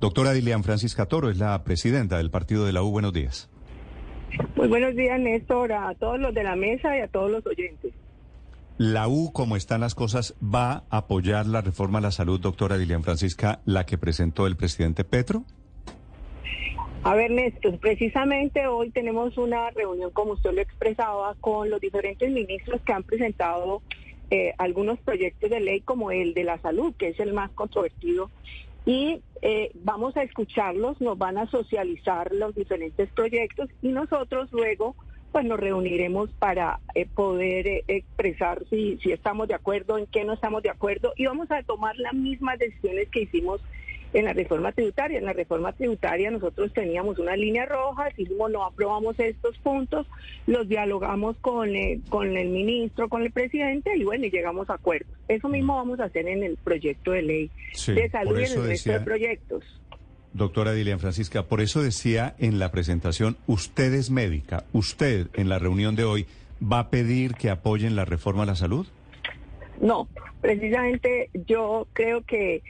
Doctora Dilian Francisca Toro es la presidenta del partido de la U. Buenos días. Muy buenos días, Néstor, a todos los de la mesa y a todos los oyentes. La U, como están las cosas, va a apoyar la reforma a la salud, doctora Dilian Francisca, la que presentó el presidente Petro. A ver, Néstor, precisamente hoy tenemos una reunión, como usted lo expresaba, con los diferentes ministros que han presentado eh, algunos proyectos de ley como el de la salud, que es el más controvertido. Y eh, vamos a escucharlos, nos van a socializar los diferentes proyectos y nosotros luego pues nos reuniremos para eh, poder eh, expresar si, si estamos de acuerdo, en qué no estamos de acuerdo y vamos a tomar las mismas decisiones que hicimos en la reforma tributaria. En la reforma tributaria nosotros teníamos una línea roja, dijimos no aprobamos estos puntos, los dialogamos con, eh, con el ministro, con el presidente y bueno, y llegamos a acuerdos. Eso mismo vamos a hacer en el proyecto de ley Sí, de salud y en el resto de proyectos. Doctora Dilian Francisca, por eso decía en la presentación, usted es médica, usted en la reunión de hoy va a pedir que apoyen la reforma a la salud. No, precisamente yo creo que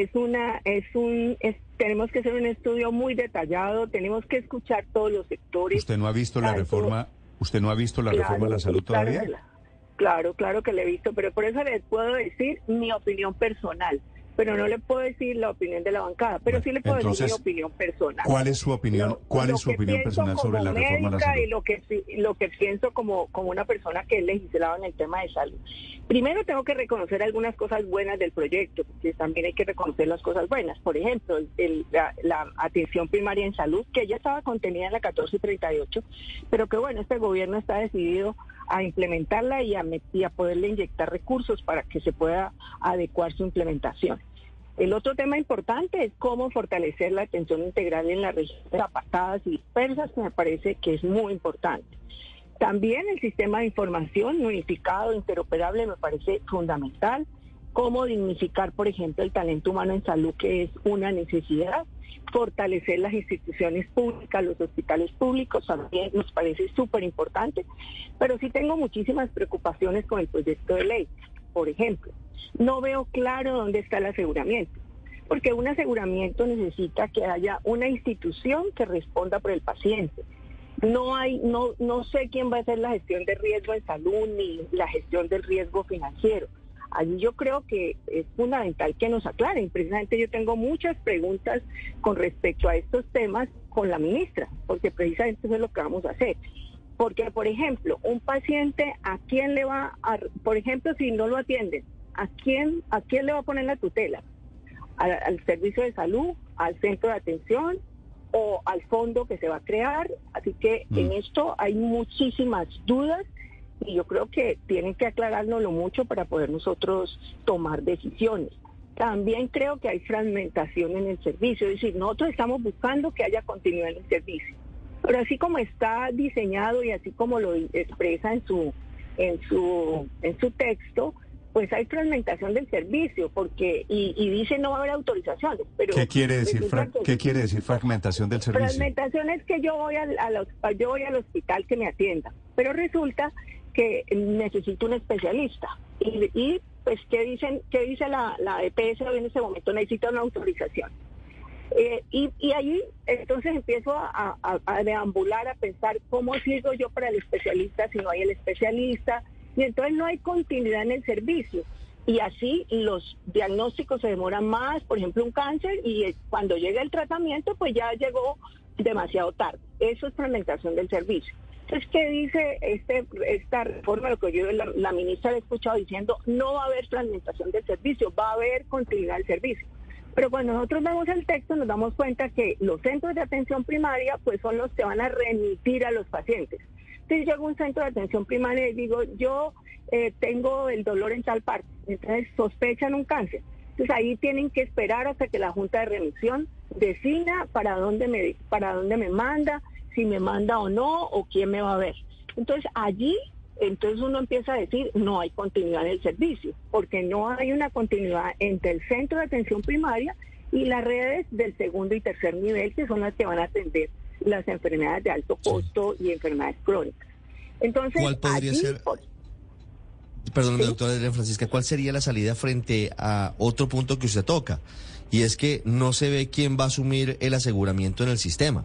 es una, es un, es- tenemos que hacer un estudio muy detallado, tenemos que escuchar todos los sectores. ¿Usted no ha visto la reforma, usted no ha visto la Claro, reforma a la salud todavía? la- Claro, claro que le he visto, pero por eso les puedo decir mi opinión personal, pero no le puedo decir la opinión de la bancada, pero sí le puedo decir mi opinión personal. ¿Cuál es su opinión? Lo- ¿Cuál es su opinión personal sobre la reforma a la salud? Y lo que, pi- lo que pienso como, como una persona que he legislado en el tema de salud. Primero tengo que reconocer algunas cosas buenas del proyecto, porque también hay que reconocer las cosas buenas. Por ejemplo, el- el- la, la atención primaria en salud, que ya estaba contenida en la 1438, pero que bueno, este gobierno está decidido a implementarla y a, y a poderle inyectar recursos para que se pueda adecuar su implementación. El otro tema importante es cómo fortalecer la atención integral en las regiones apartadas y dispersas, que me parece que es muy importante. También el sistema de información unificado, interoperable, me parece fundamental. Cómo dignificar, por ejemplo, el talento humano en salud, que es una necesidad. Fortalecer las instituciones públicas, los hospitales públicos, también nos parece súper importante. Pero sí tengo muchísimas preocupaciones con el proyecto de ley. Por ejemplo, no veo claro dónde está el aseguramiento, porque un aseguramiento necesita que haya una institución que responda por el paciente. No hay, no, no sé quién va a hacer la gestión de riesgo en salud ni la gestión del riesgo financiero. Allí yo creo que es fundamental que nos aclaren. Precisamente yo tengo muchas preguntas con respecto a estos temas con la ministra, porque precisamente eso es lo que vamos a hacer. Porque, por ejemplo, un paciente, ¿a quién le va a, por ejemplo, si no lo atienden, ¿a quién, a quién le va a poner la tutela? ¿Al, al servicio de salud, al centro de atención o al fondo que se va a crear? Así que Mm. en esto hay muchísimas dudas y yo creo que tienen que aclarárnoslo mucho para poder nosotros tomar decisiones. También creo que hay fragmentación en el servicio, es decir, nosotros estamos buscando que haya continuidad en el servicio. Pero así como está diseñado y así como lo expresa en su en su en su texto, pues hay fragmentación del servicio, porque y, y dice no va a haber autorizaciones. Pero ¿Qué quiere decir, resulta fra- que- ¿qué quiere decir fragmentación del servicio? Fragmentación es que yo voy al, al hosp- yo voy al hospital que me atienda, pero resulta que necesito un especialista. Y, pues, ¿qué, dicen, qué dice la, la EPS hoy en ese momento? Necesita una autorización. Eh, y, y ahí entonces empiezo a deambular, a pensar cómo sigo yo para el especialista si no hay el especialista. Y entonces no hay continuidad en el servicio. Y así los diagnósticos se demoran más, por ejemplo, un cáncer, y eh, cuando llega el tratamiento, pues ya llegó demasiado tarde. Eso es fragmentación del servicio. Entonces, ¿qué dice este, esta reforma? Lo que yo la, ministra le he escuchado diciendo, no va a haber fragmentación del servicio, va a haber continuidad del servicio. Pero cuando nosotros vemos el texto nos damos cuenta que los centros de atención primaria pues son los que van a remitir a los pacientes. Entonces llego a un centro de atención primaria y digo, yo eh, tengo el dolor en tal parte, entonces sospechan un cáncer. Entonces ahí tienen que esperar hasta que la Junta de Remisión defina para dónde me, para dónde me manda, si me manda o no, o quién me va a ver. Entonces allí, entonces uno empieza a decir, no hay continuidad en el servicio, porque no hay una continuidad entre el centro de atención primaria y las redes del segundo y tercer nivel, que son las que van a atender las enfermedades de alto costo y enfermedades crónicas. Entonces, ¿Cuál podría allí, ser- por- Perdón, Sí. doctora Adriana Francisca, ¿cuál sería la salida frente a otro punto que usted toca? Y es que no se ve quién va a asumir el aseguramiento en el sistema.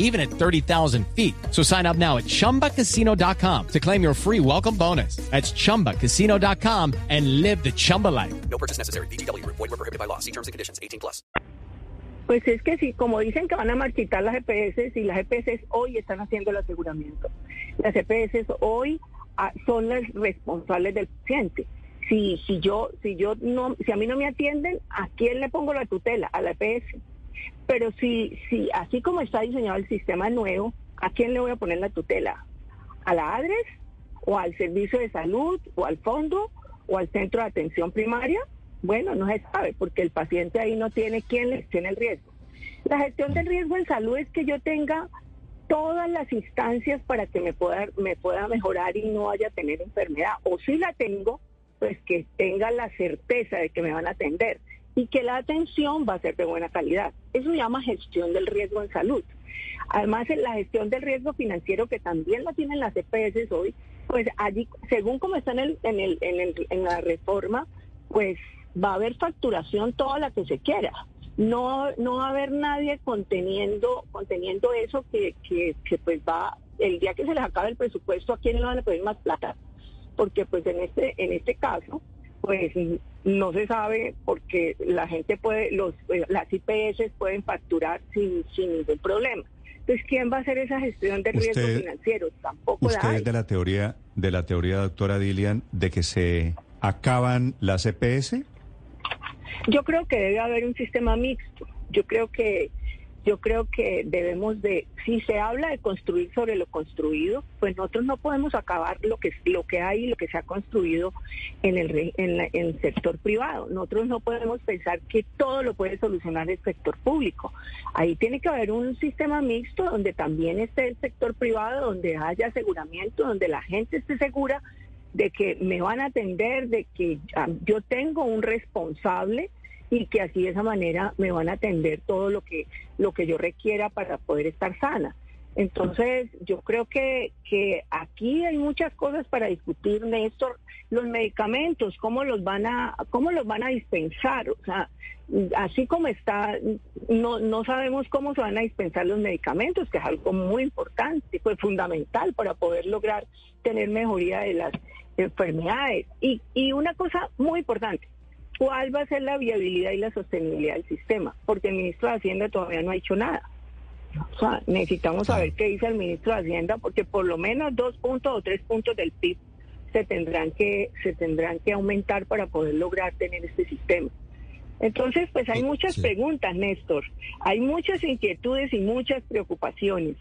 even at 30,000 feet. So sign up now at ChumbaCasino.com to claim your free welcome bonus. That's ChumbaCasino.com and live the Chumba life. No purchase necessary. VGW Group. Void were prohibited by law. See terms and conditions. 18 plus. Pues es que sí, como dicen que van a marchitar las EPS, y las EPS hoy están haciendo el aseguramiento. Las EPS hoy ah, son las responsables del paciente. Si, si yo, si yo no, si a mí no me atienden, ¿a quién le pongo la tutela? A la EPS. Pero si, si así como está diseñado el sistema nuevo, ¿a quién le voy a poner la tutela? ¿A la ADRES? ¿O al servicio de salud? ¿O al fondo? ¿O al centro de atención primaria? Bueno, no se sabe, porque el paciente ahí no tiene quien le gestione el riesgo. La gestión del riesgo en salud es que yo tenga todas las instancias para que me pueda, me pueda mejorar y no vaya a tener enfermedad. O si la tengo, pues que tenga la certeza de que me van a atender y que la atención va a ser de buena calidad. Eso se llama gestión del riesgo en salud. Además, la gestión del riesgo financiero, que también la tienen las EPS hoy, pues allí, según como está en, el, en, el, en, el, en la reforma, pues va a haber facturación toda la que se quiera. No, no va a haber nadie conteniendo, conteniendo eso que, que, que pues va, el día que se les acabe el presupuesto, ¿a quién le van a pedir más plata? Porque pues en este, en este caso, pues no se sabe porque la gente puede, los, eh, las IPS pueden facturar sin, sin ningún problema. Entonces, ¿quién va a hacer esa gestión de riesgo Usted- financiero? Tampoco la Usted hay. es de la teoría, de la teoría, doctora Dilian, de que se acaban las EPS. Yo creo que debe haber un sistema mixto. Yo creo que yo creo que debemos de si se habla de construir sobre lo construido, pues nosotros no podemos acabar lo que lo que hay y lo que se ha construido en el en, la- en el sector privado. Nosotros no podemos pensar que todo lo puede solucionar el sector público. Ahí tiene que haber un sistema mixto donde también esté el sector privado, donde haya aseguramiento, donde la gente esté segura de que me van a atender, de que yo tengo un responsable y que así de esa manera me van a atender todo lo que lo que yo requiera para poder estar sana. Entonces, yo creo que, que aquí hay muchas cosas para discutir, Néstor. Los medicamentos, cómo los van a, cómo los van a dispensar. O sea, así como está, no, no sabemos cómo se van a dispensar los medicamentos, que es algo muy importante, pues fundamental para poder lograr tener mejoría de las enfermedades. Y, y una cosa muy importante, ¿cuál va a ser la viabilidad y la sostenibilidad del sistema? Porque el ministro de Hacienda todavía no ha hecho nada. O sea, necesitamos saber qué dice el ministro de Hacienda, porque por lo menos dos puntos o tres puntos del PIB se tendrán que se tendrán que aumentar para poder lograr tener este sistema. Entonces, pues hay muchas sí. preguntas, Néstor. Hay muchas inquietudes y muchas preocupaciones.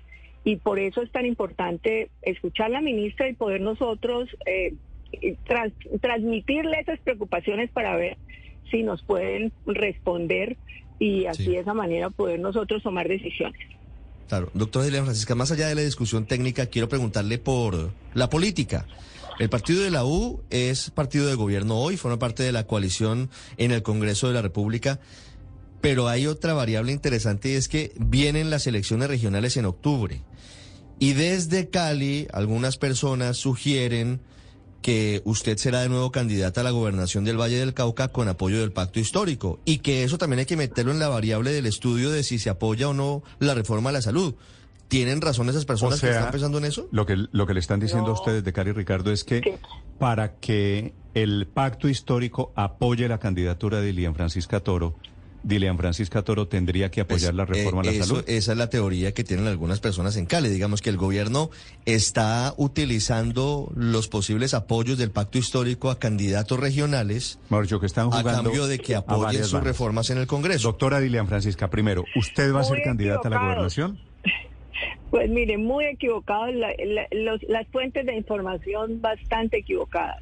Y por eso es tan importante escuchar a la ministra y poder nosotros eh, trans- transmitirle esas preocupaciones para ver si nos pueden responder y así Sí. de esa manera poder nosotros tomar decisiones. Claro, doctora Adriana Francisca, más allá de la discusión técnica, quiero preguntarle por la política. El partido de la U es partido de gobierno hoy, forma parte de la coalición en el Congreso de la República, pero hay otra variable interesante y es que vienen las elecciones regionales en octubre. Y desde Cali, algunas personas sugieren que usted será de nuevo candidata a la gobernación del Valle del Cauca con apoyo del pacto histórico y que eso también hay que meterlo en la variable del estudio de si se apoya o no la reforma a la salud. ¿Tienen razón esas personas O sea, que están pensando en eso? Lo que, lo que le están diciendo No. a ustedes de Cari Ricardo es que ¿Qué? para que el pacto histórico apoye la candidatura de Lilian Francisca Toro, Dilian Francisca Toro tendría que apoyar Pues, la reforma eh, a la eso- salud. Esa es la teoría que tienen algunas personas en Cali. Digamos que el gobierno está utilizando los posibles apoyos del pacto histórico a candidatos regionales Mauricio, que están a jugando cambio de que a apoyen sus reformas en el Congreso. Doctora Dilian Francisca, primero, ¿usted va a ser Muy candidata a la gobernación? Pues mire, muy equivocados, la- la- los- las fuentes de información bastante equivocadas.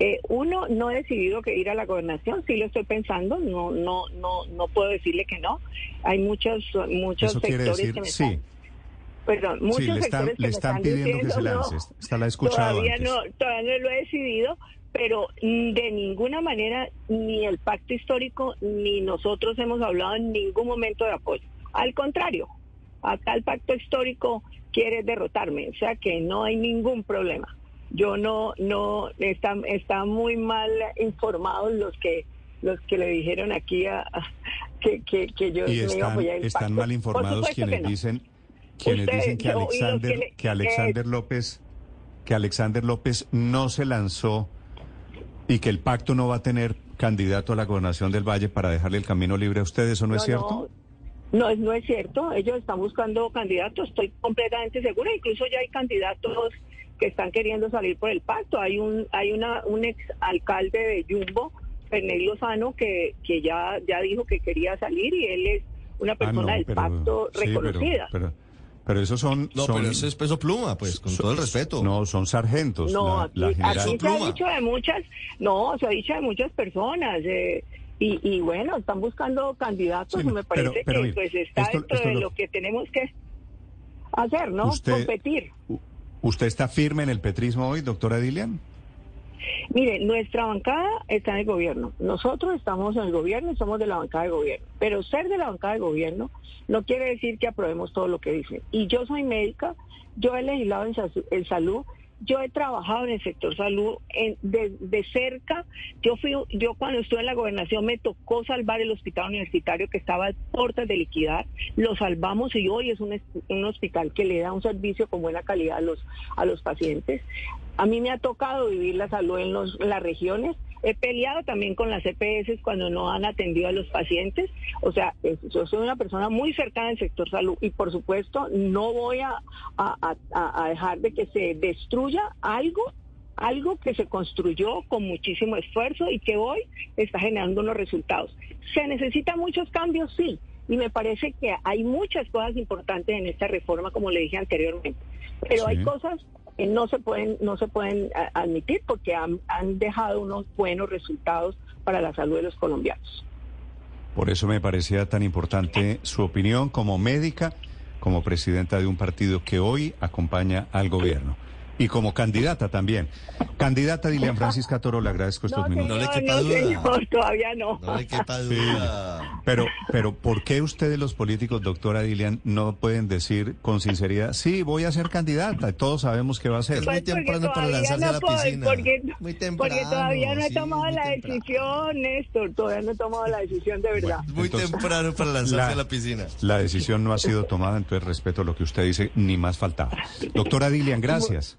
Eh, uno, no he decidido que ir a la gobernación, sí lo estoy pensando, no, no, no, no puedo decirle que no. Hay muchos, muchos Eso sectores decir, que me sí. están, perdón, muchos Sí, le están, sectores que le me están pidiendo que se no, lance. Esta la todavía antes. no, todavía no lo he decidido, pero de ninguna manera ni el pacto histórico ni nosotros hemos hablado en ningún momento de apoyo. Al contrario, acá el pacto histórico quiere derrotarme, o sea que no hay ningún problema. Yo no, no, están, están muy mal informados los que los que le dijeron aquí a, a- que, que, que yo Y me iba a están, apoyar el están pacto. mal informados quienes no. dicen quienes dicen que no, Alexander le- que Alexander López que Alexander López no se lanzó y que el pacto no va a tener candidato a la gobernación del Valle para dejarle el camino libre a usted, ¿eso no, es cierto? No, no no es cierto. Ellos están buscando candidatos, estoy completamente segura. Incluso ya hay candidatos que están queriendo salir por el pacto. Hay un hay una un ex alcalde de Jumbo, Ferney Lozano, que, que ya, ya dijo que quería salir y él es una Ah, persona no, del pero- pacto sí, pero- reconocida. Pero, pero, esos son, No, son- pero eso es peso pluma, pues, con todo el respeto. No, son sargentos. No, la, aquí, la general- aquí se ha dicho de muchas, no, se ha dicho de muchas personas. eh, y, y bueno, están buscando candidatos Sí, y me pero- parece pero que mire, pues está esto- dentro esto de lo- lo que tenemos que hacer, ¿no? Usted- Competir. ¿Usted está firme en el petrismo hoy, doctora Dilian? Mire, nuestra bancada está en el gobierno. Nosotros estamos en el gobierno y somos de la bancada de gobierno. Pero ser de la bancada de gobierno no quiere decir que aprobemos todo lo que dicen. Y yo soy médica, yo he legislado en, en salud, yo he trabajado en el sector salud en- de, cerca. Yo fui, yo cuando estuve en la gobernación me tocó salvar el hospital universitario que estaba a puertas de liquidar. Lo salvamos y hoy es un, un hospital que le da un servicio con buena calidad a los, a los pacientes. A mí me ha tocado vivir la salud en, los- las regiones. He peleado también con las EPS cuando no han atendido a los pacientes. O sea, yo soy una persona muy cercana al sector salud y por supuesto no voy a, dejar de que se destruya algo, algo que se construyó con muchísimo esfuerzo y que hoy está generando unos resultados. ¿Se necesitan muchos cambios? Sí. Y me parece que hay muchas cosas importantes en esta reforma, como le dije anteriormente. Pero Sí. hay cosas no se pueden no se pueden a- admitir porque han, han dejado unos buenos resultados para la salud de los colombianos. Por eso me parecía tan importante su opinión como médica, como presidenta de un partido que hoy acompaña al gobierno. Y como candidata también. Candidata Dilian Francisca Toro, le agradezco estos no, minutos. No le quepa no, duda. señor, todavía no. No le quepa duda. Pero, pero, ¿por qué ustedes los políticos, doctora Dilian, no pueden decir con sinceridad, sí, voy a ser candidata? Todos sabemos que va a ser. Es muy Pues temprano para lanzarse a la puedo, piscina. Porque, Muy temprano, porque todavía no he sí, tomado muy la temprano. decisión, Néstor. Todavía no he tomado la decisión de verdad. Muy Entonces, temprano para lanzarse la- a la piscina. La decisión no ha sido tomada, entonces respeto lo que usted dice, ni más faltaba. Doctora Dilian, gracias.